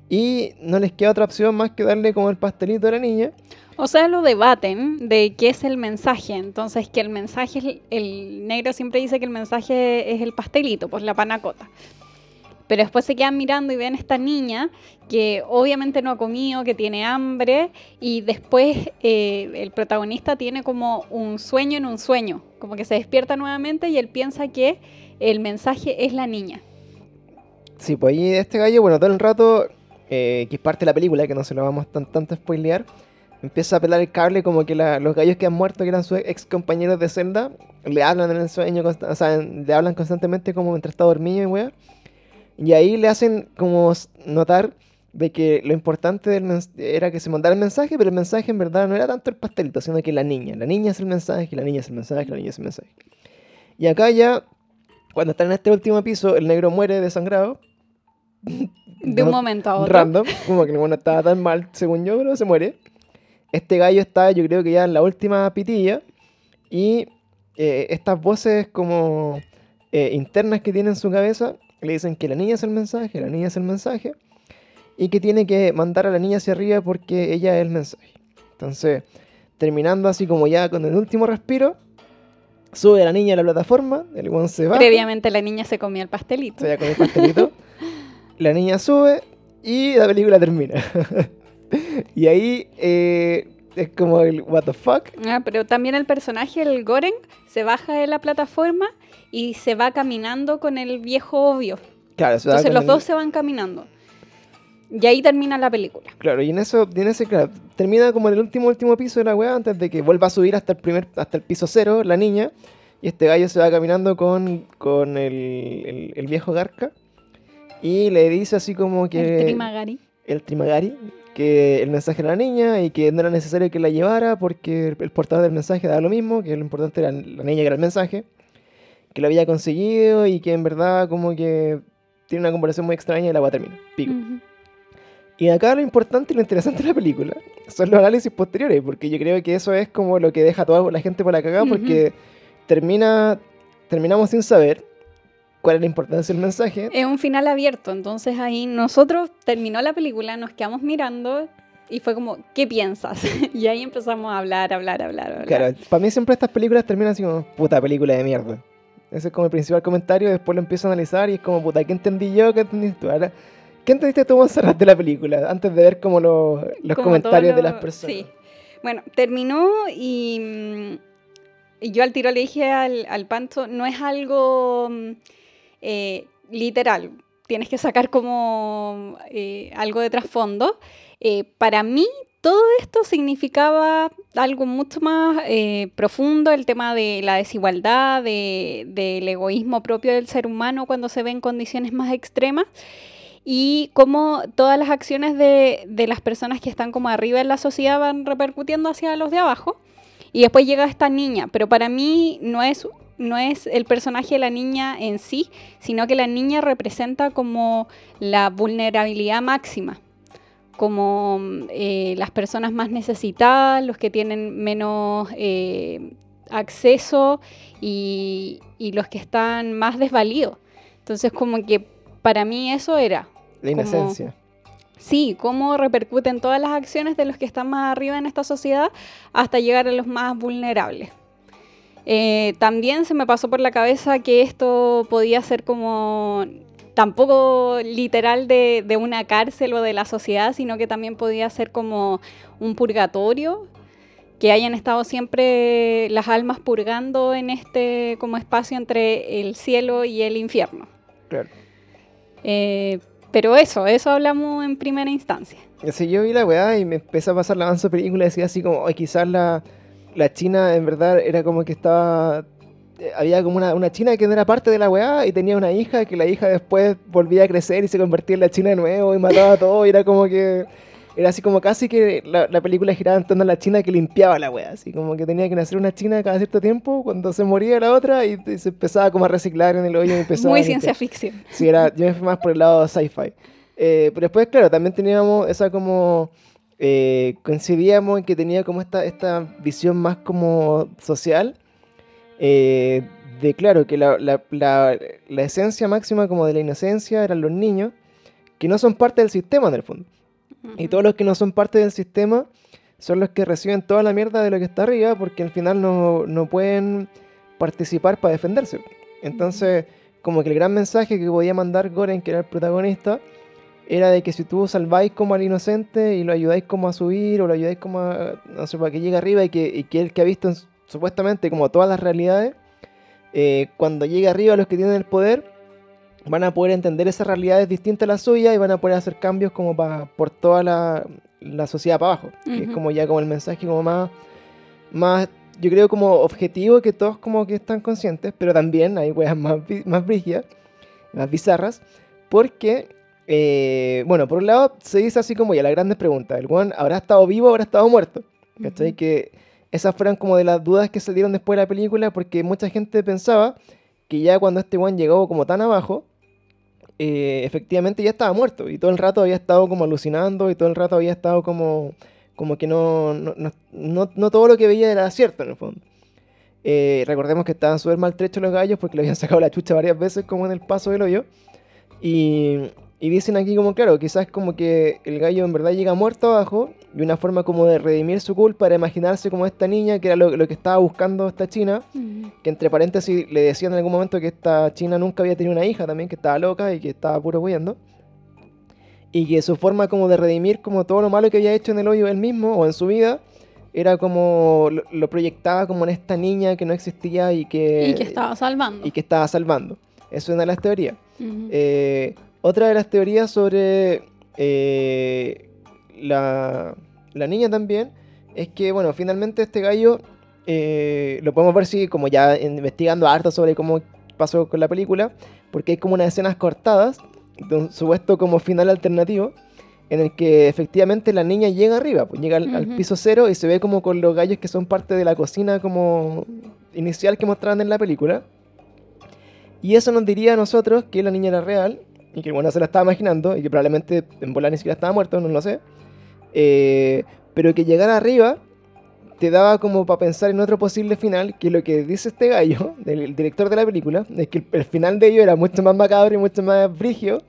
[SPEAKER 1] y no les queda otra opción más que darle como el pastelito a la niña.
[SPEAKER 2] O sea, lo debaten de qué es el mensaje. Entonces, que el mensaje, es el negro siempre dice que el mensaje es el pastelito, pues la panacota. Pero después se quedan mirando y ven a esta niña que obviamente no ha comido, que tiene hambre, y después eh, el protagonista tiene como un sueño en un sueño, como que se despierta nuevamente y él piensa que el mensaje es la niña.
[SPEAKER 1] Sí, pues ahí este gallo, bueno, todo el rato, eh, que es parte de la película, que no se lo vamos tan, tanto a spoilear, empieza a pelar el cable como que los gallos que han muerto, que eran sus ex compañeros de celda, le hablan en el sueño, o sea, le hablan constantemente como mientras está dormido y weá. Y ahí le hacen como notar de que lo importante era que se mandara el mensaje, pero el mensaje en verdad no era tanto el pastelito, sino que la niña. La niña es el mensaje, la niña es el mensaje, la niña es el mensaje. Y acá ya, cuando están en este último piso, el negro muere desangrado.
[SPEAKER 2] De un momento a otro.
[SPEAKER 1] Random, como que no estaba tan mal, según yo, pero se muere. Este gallo está, yo creo que ya en la última pitilla. Y eh, estas voces como eh, internas que tiene en su cabeza le dicen que la niña es el mensaje, la niña es el mensaje, y que tiene que mandar a la niña hacia arriba porque ella es el mensaje. Entonces, terminando así como ya con el último respiro, sube la niña a la plataforma, el weón se va.
[SPEAKER 2] Previamente la niña se comía el pastelito.
[SPEAKER 1] Se con el pastelito. la niña sube y la película termina. y ahí eh, es como el what the fuck.
[SPEAKER 2] Ah, pero también el personaje, el Goren, se baja de la plataforma y se va caminando con el viejo obvio.
[SPEAKER 1] Claro, se
[SPEAKER 2] Entonces los
[SPEAKER 1] el-
[SPEAKER 2] dos se van caminando. Y ahí termina la película.
[SPEAKER 1] Claro, y en eso, y en ese, claro, termina como en el último último piso de la weá antes de que vuelva a subir hasta el primer, hasta el piso cero, la niña, y este gallo se va caminando con, con el, el- el viejo Garca y le dice así como que
[SPEAKER 2] El Trimagari.
[SPEAKER 1] el Trimagari, que el mensaje era la niña y que no era necesario que la llevara porque el, el portador del mensaje daba lo mismo, que lo importante era la niña que era el mensaje, que lo había conseguido y que en verdad como que tiene una conversación muy extraña y la va a terminar. Pico.
[SPEAKER 2] Ujú.
[SPEAKER 1] Y acá lo importante y lo interesante de la película son los análisis posteriores, porque yo creo que eso es como lo que deja a toda la gente por la cagada, porque termina, terminamos sin saber cuál es la importancia del mensaje.
[SPEAKER 2] Es un final abierto, entonces ahí nosotros terminó la película, nos quedamos mirando y fue como, ¿qué piensas? y ahí empezamos a hablar, hablar, hablar, hablar.
[SPEAKER 1] Claro, para mí siempre estas películas terminan así como, puta película de mierda. Ese es como el principal comentario, después lo empiezo a analizar y es como, puta, ¿qué entendí yo? ¿Qué entendiste tú? Ahora, ¿qué entendiste tú, Monserrat, de la película? Antes de ver como lo- los
[SPEAKER 2] Como
[SPEAKER 1] comentarios de las personas.
[SPEAKER 2] Sí. Bueno, terminó y, mm, y yo al tiro le dije al, al Pancho, no es algo mm, eh, literal, tienes que sacar como eh, algo de trasfondo. Eh, para mí todo esto significaba algo mucho más eh, profundo, el tema de la desigualdad, de- del egoísmo propio del ser humano cuando se ve en condiciones más extremas y cómo todas las acciones de, de las personas que están como arriba en la sociedad van repercutiendo hacia los de abajo. Y después llega esta niña, pero para mí no es, no es el personaje de la niña en sí, sino que la niña representa como la vulnerabilidad máxima, como eh, las personas más necesitadas, los que tienen menos eh, acceso y, y los que están más desvalidos. Entonces como que para mí eso era,
[SPEAKER 1] La
[SPEAKER 2] como-
[SPEAKER 1] inocencia.
[SPEAKER 2] Sí, cómo repercuten todas las acciones de los que están más arriba en esta sociedad hasta llegar a los más vulnerables. Eh, también se me pasó por la cabeza que esto podía ser como tampoco literal de, de una cárcel o de la sociedad, sino que también podía ser como un purgatorio, que hayan estado siempre las almas purgando en este como espacio entre el cielo y el infierno.
[SPEAKER 1] Claro.
[SPEAKER 2] Eh, pero eso, eso hablamos en primera instancia.
[SPEAKER 1] Así yo vi la weá y me empezó a pasar la avanza película y decía así como, "Ay, quizás la, la China en verdad era como que estaba... eh, Había como una, una China que no era parte de la weá y tenía una hija que la hija después volvía a crecer y se convertía en la China de nuevo y mataba a todo y era como que... Era así como casi que la, la película giraba en torno a la China que limpiaba la weá, así como que tenía que nacer una China cada cierto tiempo cuando se moría la otra y, y se empezaba como a reciclar en el hoyo y empezaba
[SPEAKER 2] Muy ciencia ficción.
[SPEAKER 1] Sí, era, yo me fui más por el lado sci-fi. Eh, pero después, claro, también teníamos esa como... eh, coincidíamos en que tenía como esta, esta visión más como social. Eh, de, claro, que la, la- la- la esencia máxima como de la inocencia eran los niños, que no son parte del sistema en el fondo. Y todos los que no son parte del sistema son los que reciben toda la mierda de lo que está arriba porque al final no, no pueden participar para defenderse. Entonces, como que el gran mensaje que podía mandar Goren, que era el protagonista, era de que si tú salváis como al inocente y lo ayudáis como a subir o lo ayudáis como a, no sé, para que llegue arriba y que, y que él que ha visto en supuestamente como todas las realidades, eh, cuando llegue arriba los que tienen el poder, van a poder entender esas realidades distintas a la suya y van a poder hacer cambios como para por toda la, la sociedad para abajo. Que es como ya como el mensaje como más, más, yo creo como objetivo que todos como que están conscientes, pero también hay weas más, más brígidas, más bizarras, porque, eh, bueno, por un lado se dice así como ya las grandes preguntas, ¿el weón habrá estado vivo o habrá estado muerto? ¿Cachai? Que esas fueron como de las dudas que salieron después de la película, porque mucha gente pensaba que ya cuando este weón llegó como tan abajo, eh, efectivamente ya estaba muerto y todo el rato había estado como alucinando y todo el rato había estado como, como que no, no- no todo lo que veía era cierto en el fondo. Eh, recordemos que estaban súper maltrechos los gallos porque le habían sacado la chucha varias veces como en el paso del hoyo. Y, Y dicen aquí como, claro, quizás como que el gallo en verdad llega muerto abajo y una forma como de redimir su culpa era imaginarse como esta niña, que era lo, lo que estaba buscando esta china,
[SPEAKER 2] Ujú.
[SPEAKER 1] que entre paréntesis le decían en algún momento que esta china nunca había tenido una hija también, que estaba loca y que estaba puro huyendo. Y que su forma como de redimir como todo lo malo que había hecho en el hoyo él mismo o en su vida, era como, lo, lo proyectaba como en esta niña que no existía y que,
[SPEAKER 2] y que estaba salvando.
[SPEAKER 1] y que estaba salvando. Eso es una de las teorías. Eh, otra de las teorías sobre eh, la, la niña también es que, bueno, finalmente este gallo eh, lo podemos ver si, como ya investigando harto sobre cómo pasó con la película, porque hay como unas escenas cortadas, de un supuesto como final alternativo, en el que efectivamente la niña llega arriba, pues llega al, piso cero y se ve como con los gallos que son parte de la cocina como inicial que mostraban en la película. Y eso nos diría a nosotros que la niña era real y que bueno se la estaba imaginando y que probablemente en volar ni siquiera estaba muerto, no lo sé. Eh, pero que llegar arriba te daba como para pensar en otro posible final, que lo que dice este gallo, el director de la película, es que el, final de ello era mucho más macabro y mucho más brigio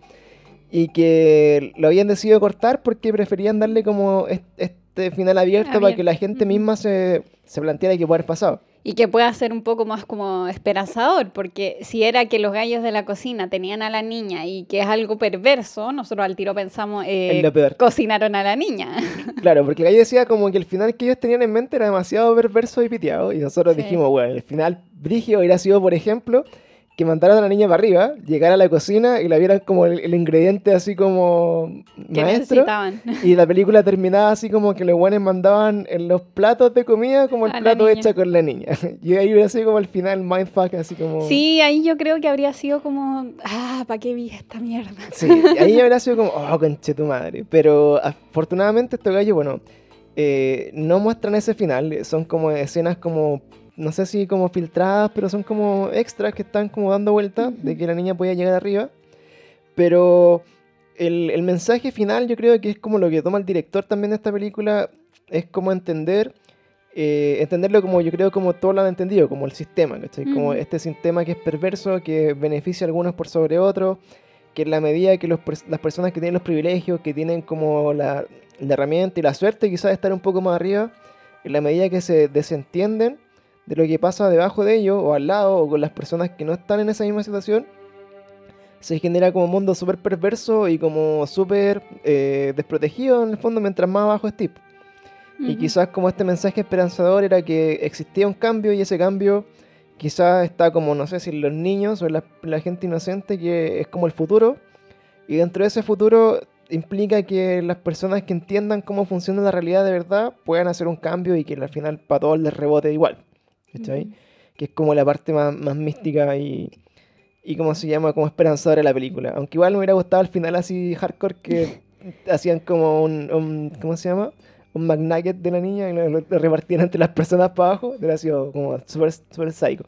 [SPEAKER 1] y que lo habían decidido cortar porque preferían darle como est- este final abierto para que la gente misma se, se planteara que puede haber pasado.
[SPEAKER 2] Y que pueda ser un poco más como esperanzador, porque si era que los gallos de la cocina tenían a la niña y que es algo perverso, nosotros al tiro pensamos, eh,
[SPEAKER 1] Es lo peor.
[SPEAKER 2] cocinaron a la niña.
[SPEAKER 1] Claro, porque el gallo decía como que el final que ellos tenían en mente era demasiado perverso y piteado. Y nosotros
[SPEAKER 2] Sí.
[SPEAKER 1] dijimos, bueno, el final brigio hubiera sido, por ejemplo, que mandaran a la niña para arriba, llegara a la cocina y la vieran como el, el ingrediente así como
[SPEAKER 2] que
[SPEAKER 1] maestro.
[SPEAKER 2] necesitaban.
[SPEAKER 1] Y la película terminaba así como que los buenos mandaban en los platos de comida como el
[SPEAKER 2] A
[SPEAKER 1] plato hecho con la niña. Y ahí hubiera sido como el final mindfuck, así como...
[SPEAKER 2] Sí, ahí yo creo que habría sido como, ah, ¿para qué vi esta mierda?
[SPEAKER 1] Sí, ahí habría sido como, oh, conche tu madre. Pero afortunadamente estos gallos, bueno, eh, no muestran ese final. Son como escenas como, no sé si como filtradas, pero son como extras que están como dando vuelta de que la niña podía llegar arriba. Pero el, el mensaje final yo creo que es como lo que toma el director también de esta película, es como entender... eh, entenderlo como yo creo como todos lo han entendido, como el sistema, ¿cachai? Como
[SPEAKER 2] Ujú.
[SPEAKER 1] este sistema que es perverso, que beneficia a algunos por sobre otros, que en la medida que los las personas que tienen los privilegios, que tienen como la, la herramienta y la suerte quizás de estar un poco más arriba, en la medida que se desentienden de lo que pasa debajo de ellos o al lado o con las personas que no están en esa misma situación, se genera como un mundo súper perverso y como súper eh, desprotegido en el fondo mientras más abajo estés. Y
[SPEAKER 2] Ujú.
[SPEAKER 1] quizás como este mensaje esperanzador era que existía un cambio y ese cambio quizás está como, no sé si los niños o la, la gente inocente que es como el futuro. Y dentro de ese futuro implica que las personas que entiendan cómo funciona la realidad de verdad puedan hacer un cambio y que al final para todos les rebote igual. ¿Cachai? Que es como la parte más, más mística y, y como se llama, como esperanzadora de la película. Aunque igual me hubiera gustado al final así hardcore que hacían como un, un- ¿cómo se llama? Un McNugget de la niña y lo, lo- lo repartían entre las personas para abajo. Hubiera sido como súper super psycho.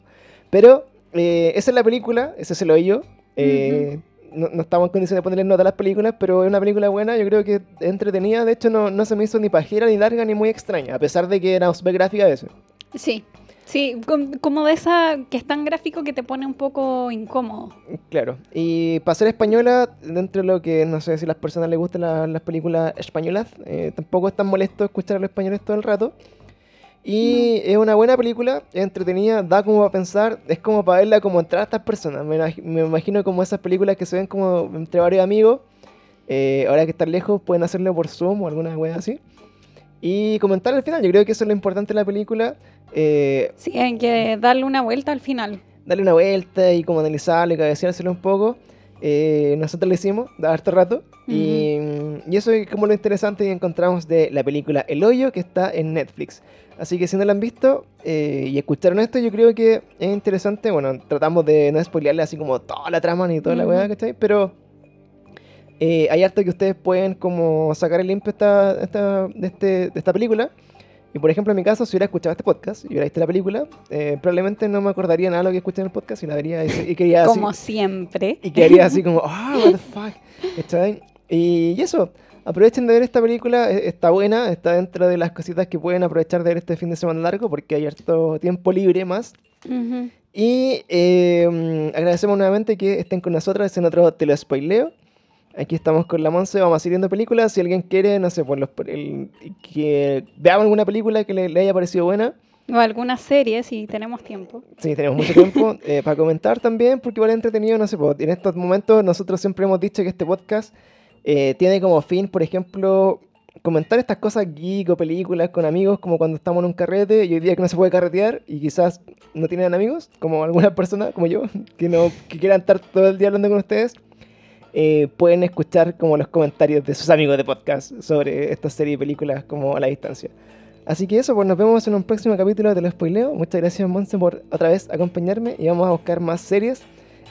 [SPEAKER 1] Pero eh, esa es la película, ese se lo yo. Eh, no, no estamos en condiciones de ponerle nota a las películas, pero es una película buena, yo creo que es entretenida. De hecho, no, no se me hizo ni pajera, ni larga, ni muy extraña, a pesar de que era súper gráfica a veces.
[SPEAKER 2] Sí, sí, com- como de esa que es tan gráfico que te pone un poco incómodo.
[SPEAKER 1] Claro, y para ser española, dentro de lo que no sé si a las personas les gustan la- las películas españolas, eh, tampoco es tan molesto escuchar a los españoles todo el rato. Y es una buena película, es entretenida, da como para pensar, es como para verla como entrar a estas personas. Me, imag- me imagino como esas películas que se ven como entre varios amigos, eh, ahora que están lejos pueden hacerlo por Zoom o alguna wea así. Y comentar al final, yo creo que eso es lo importante de la película. eh,
[SPEAKER 2] Sí, hay que darle una vuelta al final.
[SPEAKER 1] darle una vuelta y como analizarlo y cabeceárselo un poco. Eh, nosotros lo hicimos de harto rato. y, y eso es como lo interesante que encontramos de la película El Hoyo que está en Netflix. Así que si no la han visto eh, y escucharon esto, yo creo que es interesante. Bueno, tratamos de no spoilearle así como toda la trama ni toda la
[SPEAKER 2] Ujú.
[SPEAKER 1] weá, ¿cachai? Pero eh, hay harto que ustedes pueden como sacar el limpio esta, esta- de, este, de esta película. Y por ejemplo, en mi caso, si hubiera escuchado este podcast y hubiera visto la película, eh, probablemente no me acordaría nada de lo que escuché en el podcast y la vería y, y quería así,
[SPEAKER 2] Como siempre.
[SPEAKER 1] y quedaría así como, ah, what the fuck. ¿Cachai? Y, y eso, aprovechen de ver esta película, e- está buena, está dentro de las cositas que pueden aprovechar de ver este fin de semana largo porque hay harto tiempo libre más.
[SPEAKER 2] Ujú.
[SPEAKER 1] Y eh, agradecemos nuevamente que estén con nosotros en otro Te lo spoileo. Aquí estamos con la Monse, vamos a viendo películas. Si alguien quiere, no sé, por los, el- que veamos alguna película que le, le haya parecido buena,
[SPEAKER 2] O alguna serie, si tenemos tiempo.
[SPEAKER 1] Sí, tenemos mucho tiempo eh, para comentar también, porque igual es entretenido, no sé, po, en estos momentos nosotros siempre hemos dicho que este podcast eh, tiene como fin, por ejemplo, comentar estas cosas geek o películas con amigos, como cuando estamos en un carrete y hoy día que no se puede carretear y quizás no tienen amigos, como algunas personas, como yo, que, no, que quieran estar todo el día hablando con ustedes. Eh, pueden escuchar como los comentarios de sus amigos de podcast sobre esta serie de películas como a la distancia. Así que eso, pues nos vemos en un próximo capítulo de Lo Spoileo. Muchas gracias, Monse, por otra vez acompañarme y vamos a buscar más series.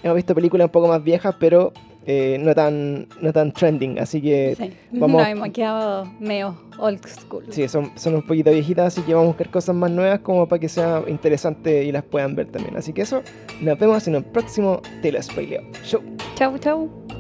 [SPEAKER 1] Hemos visto películas un poco más viejas, pero eh, no, tan, no tan trending. Así que
[SPEAKER 2] Sí.
[SPEAKER 1] vamos-
[SPEAKER 2] Nos hemos quedado medio old school.
[SPEAKER 1] sí, son, son un poquito viejitas, así que vamos a buscar cosas más nuevas como para que sea interesante y las puedan ver también. Así que eso, nos vemos en un próximo Te Lo Spoileo. Show.
[SPEAKER 2] Chau, chau.